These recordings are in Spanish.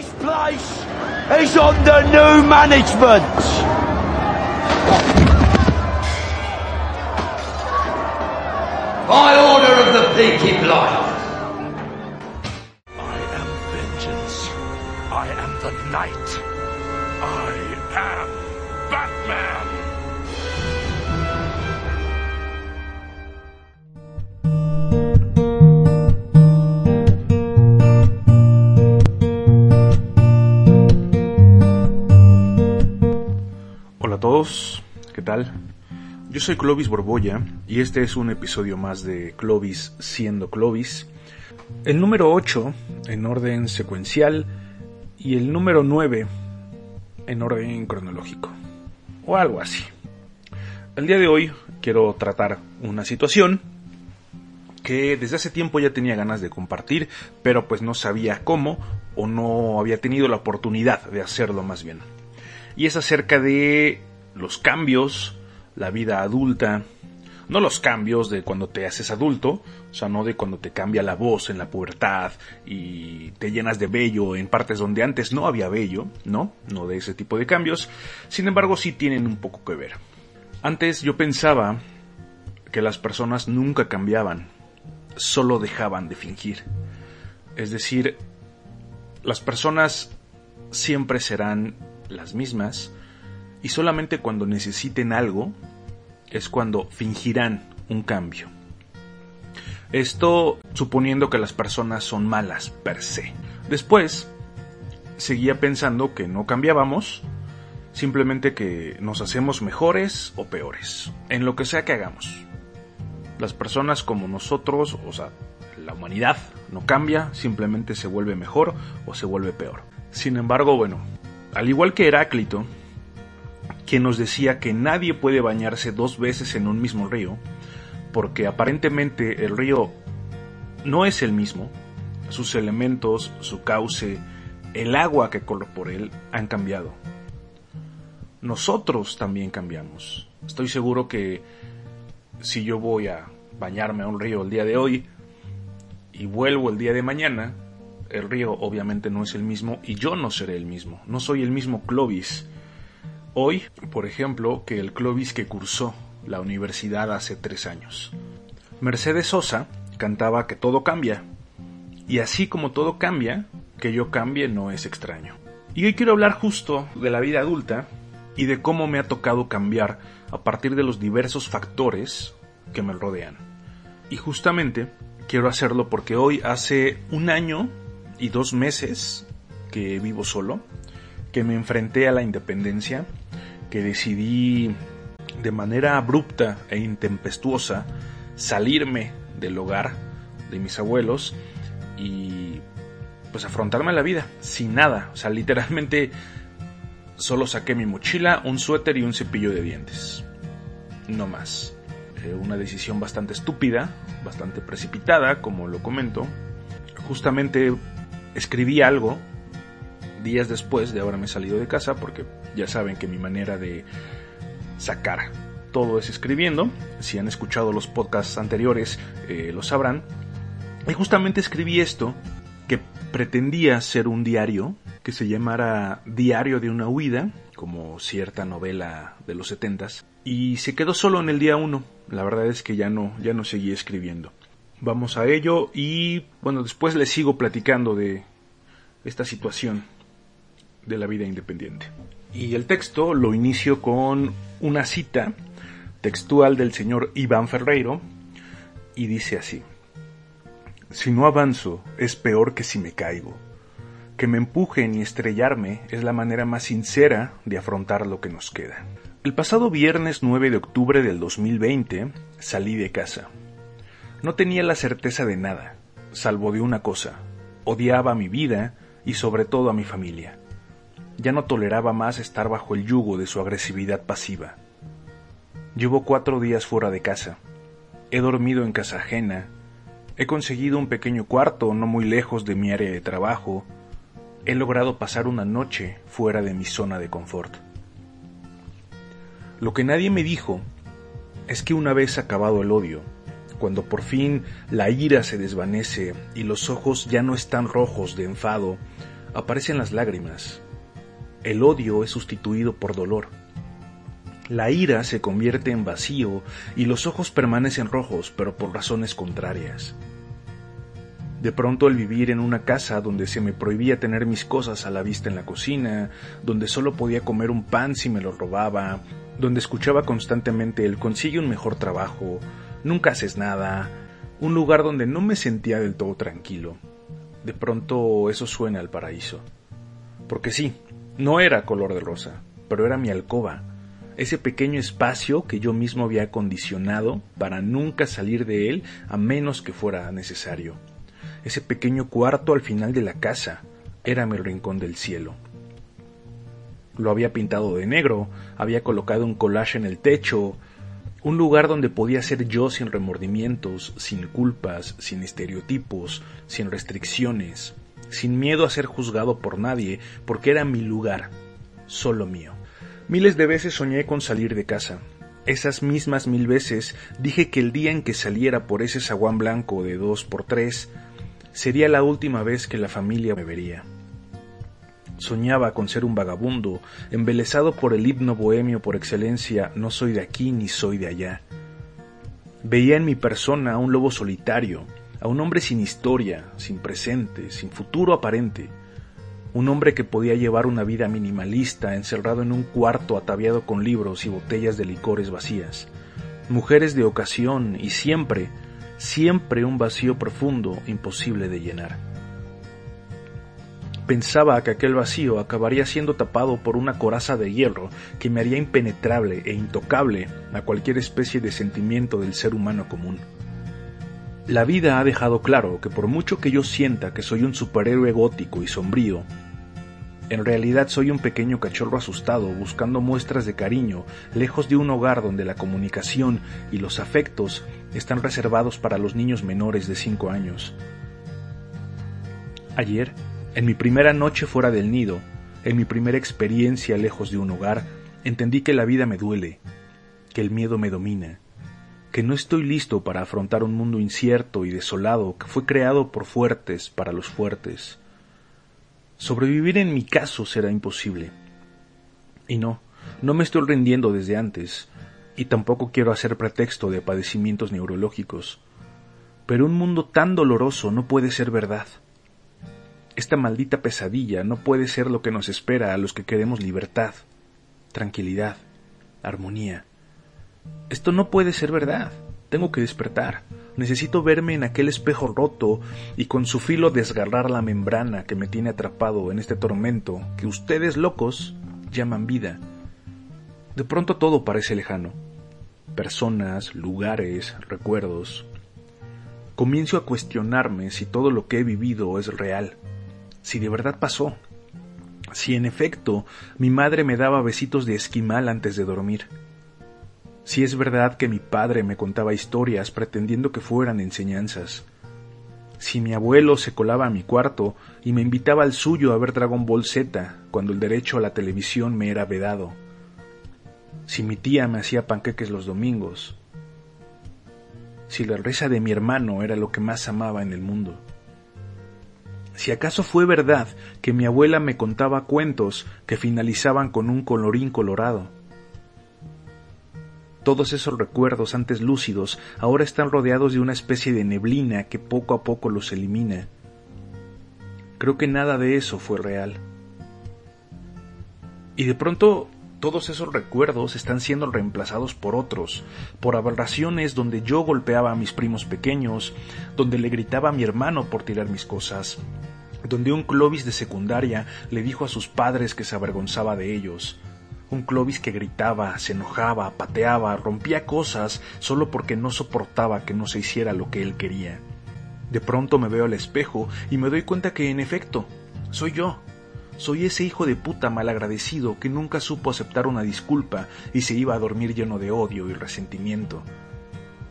This place is under new management. By order of the Peaky Blinders. I am vengeance. I am the night. I am Batman. ¿Qué tal? Yo soy Clovis Borbolla y este es un episodio más de Clovis siendo Clovis. El número 8 en orden secuencial y el número 9 en orden cronológico. O algo así. El día de hoy quiero tratar una situación que desde hace tiempo ya tenía ganas de compartir, pero pues no sabía cómo o no había tenido la oportunidad de hacerlo más bien. Y es acerca de los cambios, la vida adulta, no los cambios de cuando te haces adulto, o sea, no de cuando te cambia la voz en la pubertad y te llenas de vello en partes donde antes no había vello, ¿no? No de ese tipo de cambios. Sin embargo, sí tienen un poco que ver. Antes yo pensaba que las personas nunca cambiaban, solo dejaban de fingir. Es decir, las personas siempre serán las mismas y solamente cuando necesiten algo es cuando fingirán un cambio. Esto suponiendo que las personas son malas per se. Después, seguía pensando que no cambiábamos, simplemente que nos hacemos mejores o peores, en lo que sea que hagamos. Las personas como nosotros, o sea, la humanidad no cambia, simplemente se vuelve mejor o se vuelve peor. Sin embargo, bueno, al igual que Heráclito, quien nos decía que nadie puede bañarse dos veces en un mismo río, porque aparentemente el río no es el mismo, sus elementos, su cauce, el agua que corre por él han cambiado. Nosotros también cambiamos. Estoy seguro que si yo voy a bañarme a un río el día de hoy y vuelvo el día de mañana, el río obviamente no es el mismo y yo no seré el mismo. No soy el mismo Clovis. Hoy, por ejemplo, que el Clovis que cursó la universidad hace tres años. Mercedes Sosa cantaba que todo cambia. Y así como todo cambia, que yo cambie no es extraño. Y hoy quiero hablar justo de la vida adulta y de cómo me ha tocado cambiar a partir de los diversos factores que me rodean. Y justamente quiero hacerlo porque hoy hace un año y dos meses que vivo solo, que me enfrenté a la independencia, que decidí de manera abrupta e intempestuosa salirme del hogar de mis abuelos y pues afrontarme a la vida sin nada, o sea, literalmente solo saqué mi mochila, un suéter y un cepillo de dientes. No más. Eh, una decisión bastante estúpida, bastante precipitada, como lo comento. Justamente escribí algo días después de haberme salido de casa, porque ya saben que mi manera de sacar todo es escribiendo. Si han escuchado los podcasts anteriores, eh, lo sabrán. Y justamente escribí esto, que pretendía ser un diario, que se llamara Diario de una huida, como cierta novela de los setentas, y se quedó solo en el día uno. La verdad es que ya no, ya no seguí escribiendo. Vamos a ello y bueno, después les sigo platicando de esta situación de la vida independiente. Y el texto lo inicio con una cita textual del señor Iván Ferreiro y dice así. Si no avanzo es peor que si me caigo. Que me empujen y estrellarme es la manera más sincera de afrontar lo que nos queda. El pasado viernes 9 de octubre del 2020 salí de casa. No tenía la certeza de nada, salvo de una cosa. Odiaba mi vida y sobre todo a mi familia. Ya no toleraba más estar bajo el yugo de su agresividad pasiva. Llevo cuatro días fuera de casa. He dormido en casa ajena. He conseguido un pequeño cuarto no muy lejos de mi área de trabajo. He logrado pasar una noche fuera de mi zona de confort. Lo que nadie me dijo es que una vez acabado el odio, cuando por fin la ira se desvanece y los ojos ya no están rojos de enfado, aparecen las lágrimas. El odio es sustituido por dolor. La ira se convierte en vacío y los ojos permanecen rojos, pero por razones contrarias. De pronto el vivir en una casa donde se me prohibía tener mis cosas a la vista en la cocina, donde solo podía comer un pan si me lo robaba, donde escuchaba constantemente el consigue un mejor trabajo, nunca haces nada, un lugar donde no me sentía del todo tranquilo. De pronto eso suena al paraíso. Porque sí, no era color de rosa, pero era mi alcoba, ese pequeño espacio que yo mismo había acondicionado para nunca salir de él a menos que fuera necesario. Ese pequeño cuarto al final de la casa era mi rincón del cielo. Lo había pintado de negro, había colocado un collage en el techo, un lugar donde podía ser yo sin remordimientos, sin culpas, sin estereotipos, sin restricciones, sin miedo a ser juzgado por nadie, porque era mi lugar, solo mío. Miles de veces soñé con salir de casa. Esas mismas mil veces dije que el día en que saliera por ese zaguán blanco de dos por tres sería la última vez que la familia me vería. Soñaba con ser un vagabundo, embelesado por el himno bohemio por excelencia, no soy de aquí ni soy de allá. Veía en mi persona a un lobo solitario, a un hombre sin historia, sin presente, sin futuro aparente, un hombre que podía llevar una vida minimalista, encerrado en un cuarto ataviado con libros y botellas de licores vacías, mujeres de ocasión y siempre, siempre un vacío profundo imposible de llenar. Pensaba que aquel vacío acabaría siendo tapado por una coraza de hierro que me haría impenetrable e intocable a cualquier especie de sentimiento del ser humano común. La vida ha dejado claro que por mucho que yo sienta que soy un superhéroe gótico y sombrío, en realidad soy un pequeño cachorro asustado buscando muestras de cariño lejos de un hogar donde la comunicación y los afectos están reservados para los niños menores de 5 años. Ayer, en mi primera noche fuera del nido, en mi primera experiencia lejos de un hogar, entendí que la vida me duele, que el miedo me domina, que no estoy listo para afrontar un mundo incierto y desolado que fue creado por fuertes para los fuertes. Sobrevivir en mi caso será imposible. Y no, no me estoy rindiendo desde antes, y tampoco quiero hacer pretexto de padecimientos neurológicos. Pero un mundo tan doloroso no puede ser verdad. Esta maldita pesadilla no puede ser lo que nos espera a los que queremos libertad, tranquilidad, armonía. Esto no puede ser verdad. Tengo que despertar. Necesito verme en aquel espejo roto y con su filo desgarrar la membrana que me tiene atrapado en este tormento que ustedes locos llaman vida. De pronto todo parece lejano. Personas, lugares, recuerdos. Comienzo a cuestionarme si todo lo que he vivido es real, si de verdad pasó, si en efecto mi madre me daba besitos de esquimal antes de dormir si es verdad que mi padre me contaba historias pretendiendo que fueran enseñanzas. Si mi abuelo se colaba a mi cuarto y me invitaba al suyo a ver Dragon Ball Z cuando el derecho a la televisión me era vedado. Si mi tía me hacía panqueques los domingos. Si la risa de mi hermano era lo que más amaba en el mundo. Si acaso fue verdad que mi abuela me contaba cuentos que finalizaban con un colorín colorado todos esos recuerdos antes lúcidos ahora están rodeados de una especie de neblina que poco a poco los elimina. Creo que nada de eso fue real. Y de pronto todos esos recuerdos están siendo reemplazados por otros, por aberraciones donde yo golpeaba a mis primos pequeños, donde le gritaba a mi hermano por tirar mis cosas, donde un Clovis de secundaria le dijo a sus padres que se avergonzaba de ellos, un Clovis que gritaba, se enojaba, pateaba, rompía cosas solo porque no soportaba que no se hiciera lo que él quería. De pronto me veo al espejo y me doy cuenta que en efecto, soy yo. Soy ese hijo de puta malagradecido que nunca supo aceptar una disculpa y se iba a dormir lleno de odio y resentimiento.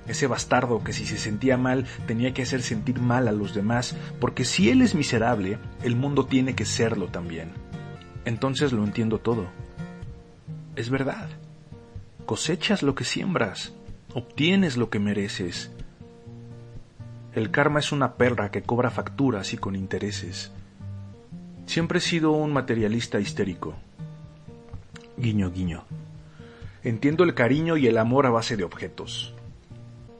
Ese bastardo que si se sentía mal tenía que hacer sentir mal a los demás, porque si él es miserable, el mundo tiene que serlo también. Entonces lo entiendo todo es verdad. Cosechas lo que siembras, obtienes lo que mereces. El karma es una perra que cobra facturas y con intereses. Siempre he sido un materialista histérico. Guiño, guiño. Entiendo el cariño y el amor a base de objetos.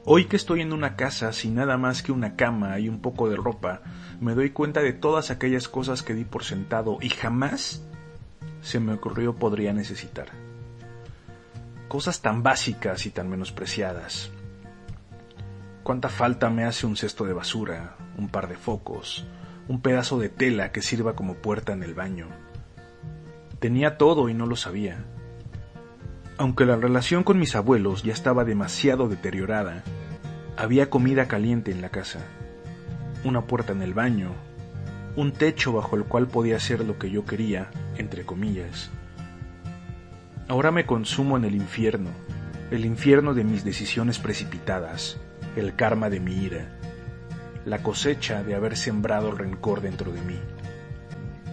Hoy que estoy en una casa sin nada más que una cama y un poco de ropa, me doy cuenta de todas aquellas cosas que di por sentado y jamás se me ocurrió podría necesitar. Cosas tan básicas y tan menospreciadas. Cuánta falta me hace un cesto de basura, un par de focos, un pedazo de tela que sirva como puerta en el baño. Tenía todo y no lo sabía. Aunque la relación con mis abuelos ya estaba demasiado deteriorada, había comida caliente en la casa, una puerta en el baño, un techo bajo el cual podía hacer lo que yo quería, entre comillas. Ahora me consumo en el infierno, el infierno de mis decisiones precipitadas, el karma de mi ira, la cosecha de haber sembrado el rencor dentro de mí.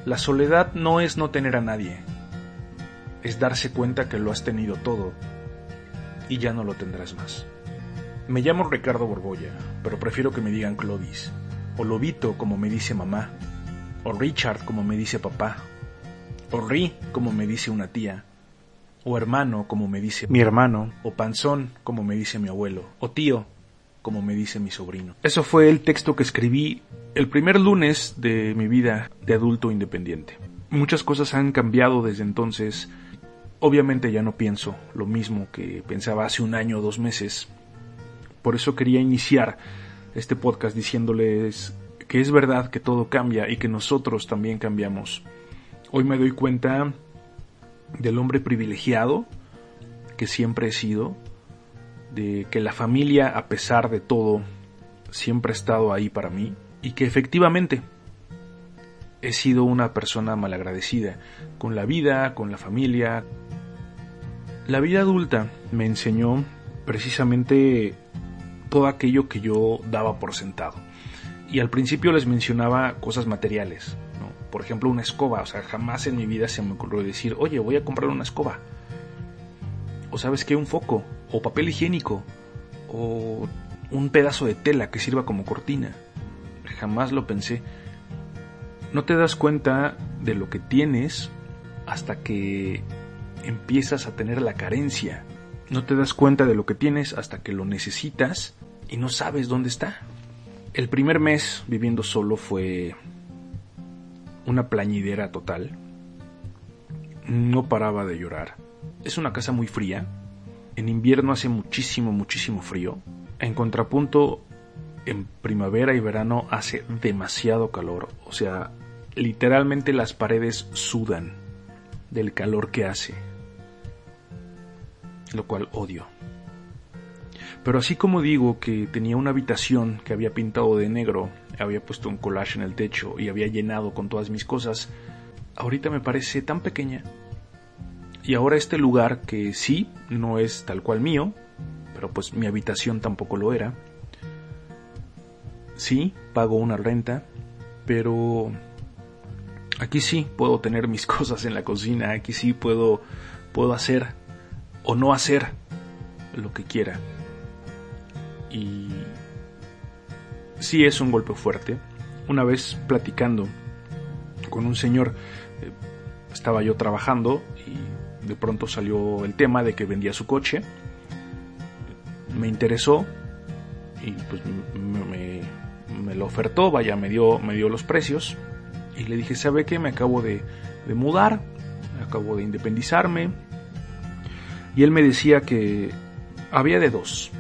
La soledad no es no tener a nadie, es darse cuenta que lo has tenido todo y ya no lo tendrás más. Me llamo Ricardo Borbolla, pero prefiero que me digan Clovis, o Lobito como me dice mamá, o Richard como me dice papá, o Ri como me dice una tía, o hermano como me dice mi hermano, o panzón como me dice mi abuelo, o tío como me dice mi sobrino. Eso fue el texto que escribí el primer lunes de mi vida de adulto independiente. Muchas cosas han cambiado desde entonces Obviamente ya no pienso lo mismo que pensaba hace un año o dos meses. Por eso quería iniciar este podcast diciéndoles que es verdad que todo cambia y que nosotros también cambiamos. Hoy me doy cuenta del hombre privilegiado que siempre he sido, de que la familia, a pesar de todo, siempre ha estado ahí para mí y que efectivamente he sido una persona malagradecida con la vida, con la familia, la vida adulta me enseñó precisamente todo aquello que yo daba por sentado. Y al principio les mencionaba cosas materiales, por ejemplo una escoba, o sea, jamás en mi vida se me ocurrió decir, oye, voy a comprar una escoba. O sabes qué, un foco, o papel higiénico, o un pedazo de tela que sirva como cortina. Jamás lo pensé. No te das cuenta de lo que tienes hasta que empiezas a tener la carencia. No te das cuenta de lo que tienes hasta que lo necesitas y no sabes dónde está. El primer mes viviendo solo fue una plañidera total. No paraba de llorar. Es una casa muy fría. En invierno hace muchísimo, muchísimo frío. En contrapunto, en primavera y verano hace demasiado calor. O sea, literalmente las paredes sudan del calor que hace lo cual odio. Pero así como digo que tenía una habitación que había pintado de negro, había puesto un collage en el techo y había llenado con todas mis cosas, ahorita me parece tan pequeña. Y ahora este lugar que sí, no es tal cual mío, pero pues mi habitación tampoco lo era. Sí, pago una renta, pero aquí sí puedo tener mis cosas en la cocina, aquí sí puedo puedo hacer o no hacer lo que quiera. Y sí es un golpe fuerte. Una vez platicando con un señor, eh, estaba yo trabajando y de pronto salió el tema de que vendía su coche. Me interesó y pues me, lo ofertó, vaya, me dio, me dio los precios. Y le dije, ¿sabe qué? Me acabo de, de mudar, acabo de independizarme, y él me decía que había de dos.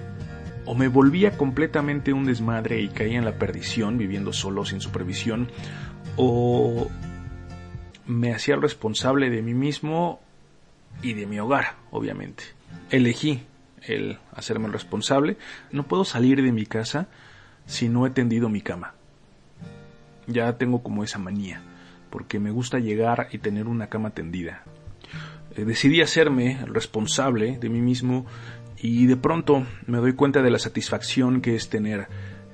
O me volvía completamente un desmadre y caía en la perdición viviendo solo sin supervisión, o me hacía responsable de mí mismo y de mi hogar, obviamente. Elegí el hacerme responsable. No puedo salir de mi casa si no he tendido mi cama. Ya tengo como esa manía, porque me gusta llegar y tener una cama tendida. Eh, decidí hacerme responsable de mí mismo y de pronto me doy cuenta de la satisfacción que es tener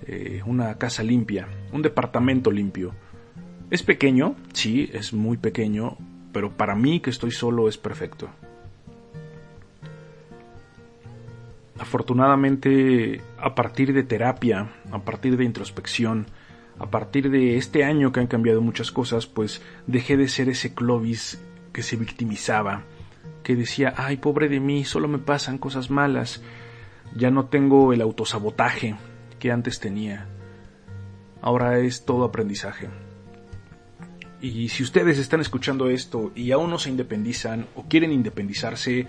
eh, una casa limpia, un departamento limpio. Es pequeño, sí, es muy pequeño, pero para mí que estoy solo es perfecto. Afortunadamente, a partir de terapia, a partir de introspección, a partir de este año que han cambiado muchas cosas, pues dejé de ser ese Clovis que se victimizaba, que decía, ay, pobre de mí, solo me pasan cosas malas. Ya no tengo el autosabotaje que antes tenía. Ahora es todo aprendizaje. Y si ustedes están escuchando esto y aún no se independizan o quieren independizarse,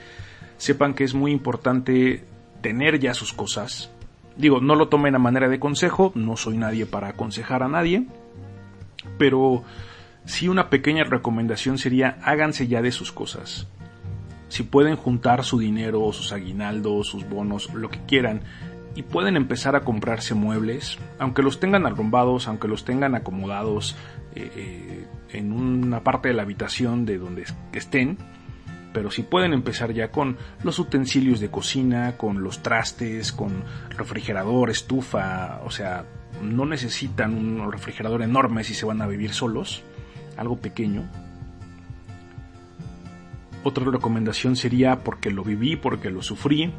sepan que es muy importante tener ya sus cosas. Digo, no lo tomen a manera de consejo, no soy nadie para aconsejar a nadie, pero sí una pequeña recomendación sería háganse ya de sus cosas. Si pueden juntar su dinero, sus aguinaldos, sus bonos, lo que quieran, y pueden empezar a comprarse muebles, aunque los tengan arrumbados, aunque los tengan acomodados eh, eh, en una parte de la habitación de donde estén, pero si pueden empezar ya con los utensilios de cocina, con los trastes, con refrigerador, estufa, o sea, no necesitan un refrigerador enorme si se van a vivir solos, algo pequeño. Otra recomendación sería, porque lo viví, porque lo sufrí,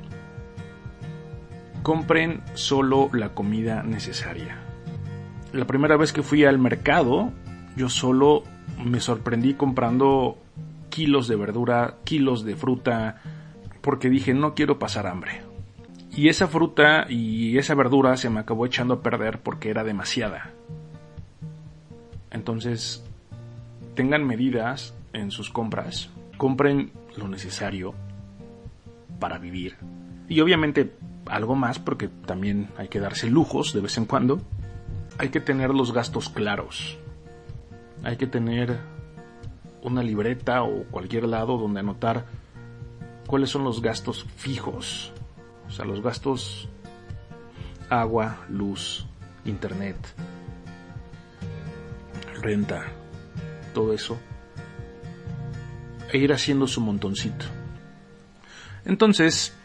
compren solo la comida necesaria. La primera vez que fui al mercado, yo solo me sorprendí comprando kilos de verdura, kilos de fruta, porque dije no quiero pasar hambre. Y esa fruta y esa verdura se me acabó echando a perder porque era demasiada. Entonces, tengan medidas en sus compras, compren lo necesario para vivir. Y obviamente algo más porque también hay que darse lujos de vez en cuando. Hay que tener los gastos claros. Hay que tener una libreta o cualquier lado donde anotar cuáles son los gastos fijos, o sea, los gastos agua, luz, internet, renta, todo eso, e ir haciendo su montoncito. Entonces,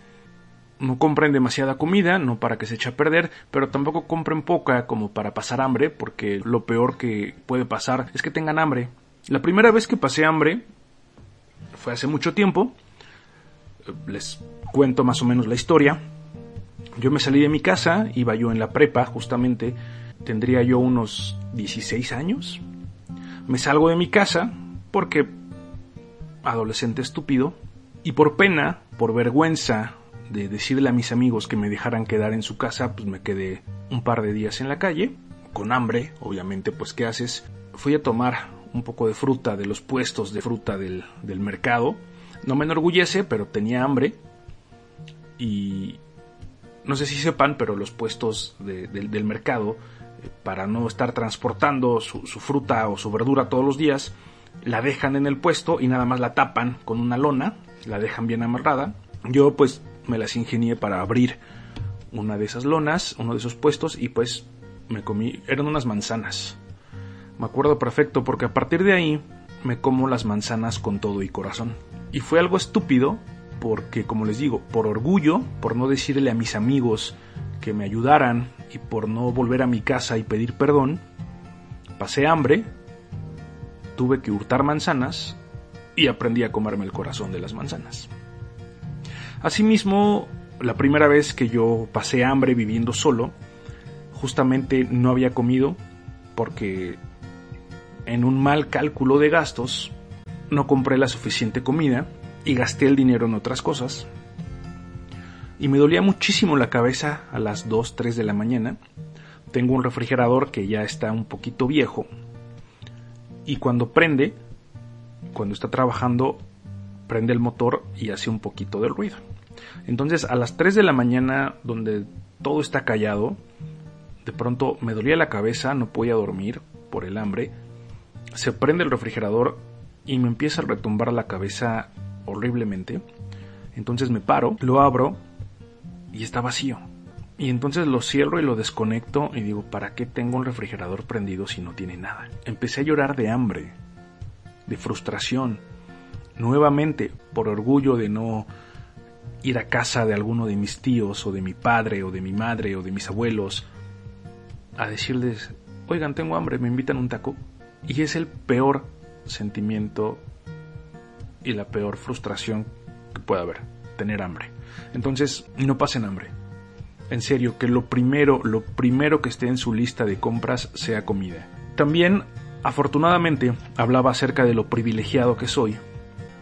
no compren demasiada comida, no para que se eche a perder, pero tampoco compren poca como para pasar hambre, porque lo peor que puede pasar es que tengan hambre la primera vez que pasé hambre fue hace mucho tiempo. Les cuento más o menos la historia. Yo me salí de mi casa, iba yo en la prepa justamente, tendría yo unos 16 años. Me salgo de mi casa porque adolescente estúpido y por pena, por vergüenza de decirle a mis amigos que me dejaran quedar en su casa, pues me quedé un par de días en la calle, con hambre, obviamente, pues ¿qué haces? Fui a tomar un poco de fruta de los puestos de fruta del, mercado. No me enorgullece, pero tenía hambre. Y no sé si sepan, pero los puestos del mercado, eh, para no estar transportando su, fruta o su verdura todos los días, la dejan en el puesto y nada más la tapan con una lona, la dejan bien amarrada. Yo pues me las ingenié para abrir una de esas lonas, uno de esos puestos y pues me comí, eran unas manzanas. Me acuerdo perfecto porque a partir de ahí me como las manzanas con todo y corazón. Y fue algo estúpido porque, como les digo, por orgullo, por no decirle a mis amigos que me ayudaran y por no volver a mi casa y pedir perdón, pasé hambre, tuve que hurtar manzanas y aprendí a comerme el corazón de las manzanas. Asimismo, la primera vez que yo pasé hambre viviendo solo, justamente no había comido porque en un mal cálculo de gastos, no compré la suficiente comida y gasté el dinero en otras cosas. Y me dolía muchísimo la cabeza a las 2, 3 de la mañana. Tengo un refrigerador que ya está un poquito viejo. Y cuando prende, cuando está trabajando, prende el motor y hace un poquito de ruido. Entonces a las 3 de la mañana, donde todo está callado, de pronto me dolía la cabeza, no podía dormir por el hambre se prende el refrigerador y me empieza a retumbar la cabeza horriblemente. Entonces me paro, lo abro y está vacío. Y entonces lo cierro y lo desconecto y digo, ¿para qué tengo un refrigerador prendido si no tiene nada? Empecé a llorar de hambre, de frustración, nuevamente por orgullo de no ir a casa de alguno de mis tíos o de mi padre o de mi madre o de mis abuelos a decirles, oigan, tengo hambre, me invitan un taco. Y es el peor sentimiento y la peor frustración que puede haber, tener hambre. Entonces, no pasen hambre. En serio, que lo primero, lo primero que esté en su lista de compras sea comida. También, afortunadamente, hablaba acerca de lo privilegiado que soy.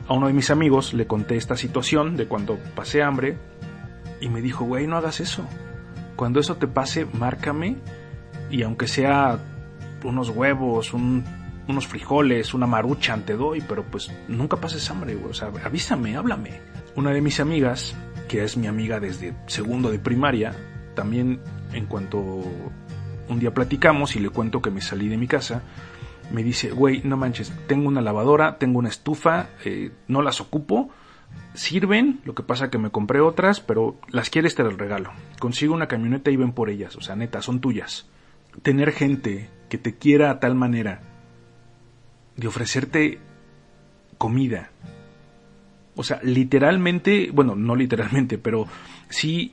A uno de mis amigos le conté esta situación de cuando pasé hambre y me dijo, güey, no hagas eso. Cuando eso te pase, márcame y aunque sea unos huevos, unos frijoles, una maruchan te doy, pero pues nunca pases hambre, güey. O sea, avísame, háblame. Una de mis amigas, que es mi amiga desde segundo de primaria, también en cuanto un día platicamos y le cuento que me salí de mi casa, me dice, güey, no manches, tengo una lavadora, tengo una estufa, eh, no las ocupo, sirven, lo que pasa que me compré otras, pero las quieres te las regalo. Consigo una camioneta y ven por ellas, o sea, neta, son tuyas. Tener gente que te quiera a tal manera de ofrecerte comida. O sea, literalmente, bueno, no literalmente, pero sí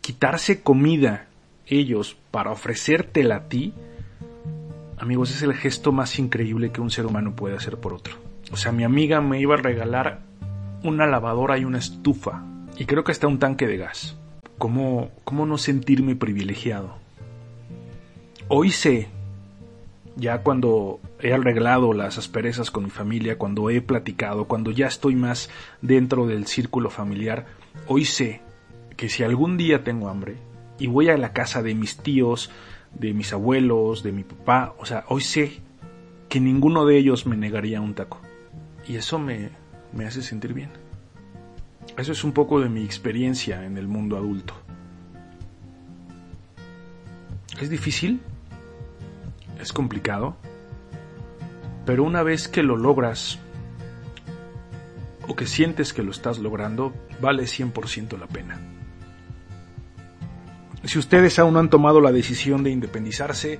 quitarse comida ellos para ofrecértela a ti, amigos, es el gesto más increíble que un ser humano puede hacer por otro. O sea, mi amiga me iba a regalar una lavadora y una estufa. Y creo que hasta un tanque de gas. ¿Cómo, cómo no sentirme privilegiado? Hoy sé, ya cuando he arreglado las asperezas con mi familia, cuando he platicado, cuando ya estoy más dentro del círculo familiar, hoy sé que si algún día tengo hambre y voy a la casa de mis tíos, de mis abuelos, de mi papá, o sea, hoy sé que ninguno de ellos me negaría un taco. Y eso me, me hace sentir bien. Eso es un poco de mi experiencia en el mundo adulto. ¿Es difícil? ¿Es complicado? Pero una vez que lo logras, o que sientes que lo estás logrando, vale 100% la pena. Si ustedes aún no han tomado la decisión de independizarse,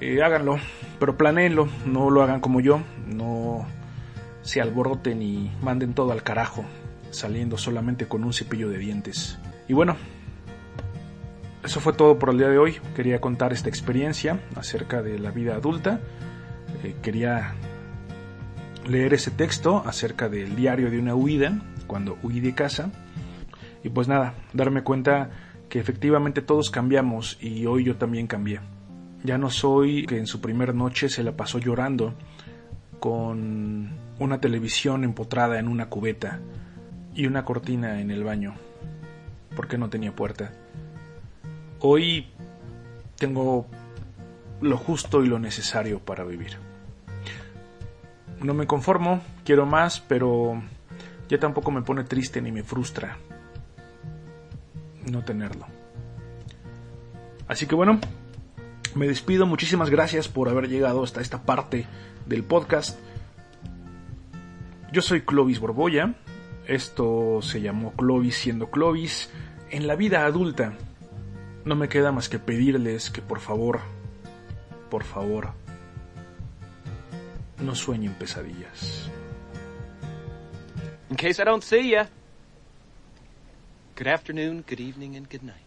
eh, háganlo, pero planeenlo, no lo hagan como yo, no se alboroten y manden todo al carajo, saliendo solamente con un cepillo de dientes. Y bueno, eso fue todo por el día de hoy. Quería contar esta experiencia acerca de la vida adulta. Eh, quería leer ese texto acerca del diario de una huida, cuando huí de casa. Y pues nada, darme cuenta que efectivamente todos cambiamos y hoy yo también cambié. Ya no soy que en su primer noche se la pasó llorando con una televisión empotrada en una cubeta y una cortina en el baño, porque no tenía puerta. Hoy tengo lo justo y lo necesario para vivir. No me conformo, quiero más, pero ya tampoco me pone triste ni me frustra no tenerlo. Así que bueno, me despido, muchísimas gracias por haber llegado hasta esta parte del podcast. Yo soy Clovis Borboya, esto se llamó Clovis siendo Clovis. En la vida adulta no me queda más que pedirles que por favor, por favor, no sueñen pesadillas. In case I don't see ya, good afternoon, good evening, and good night.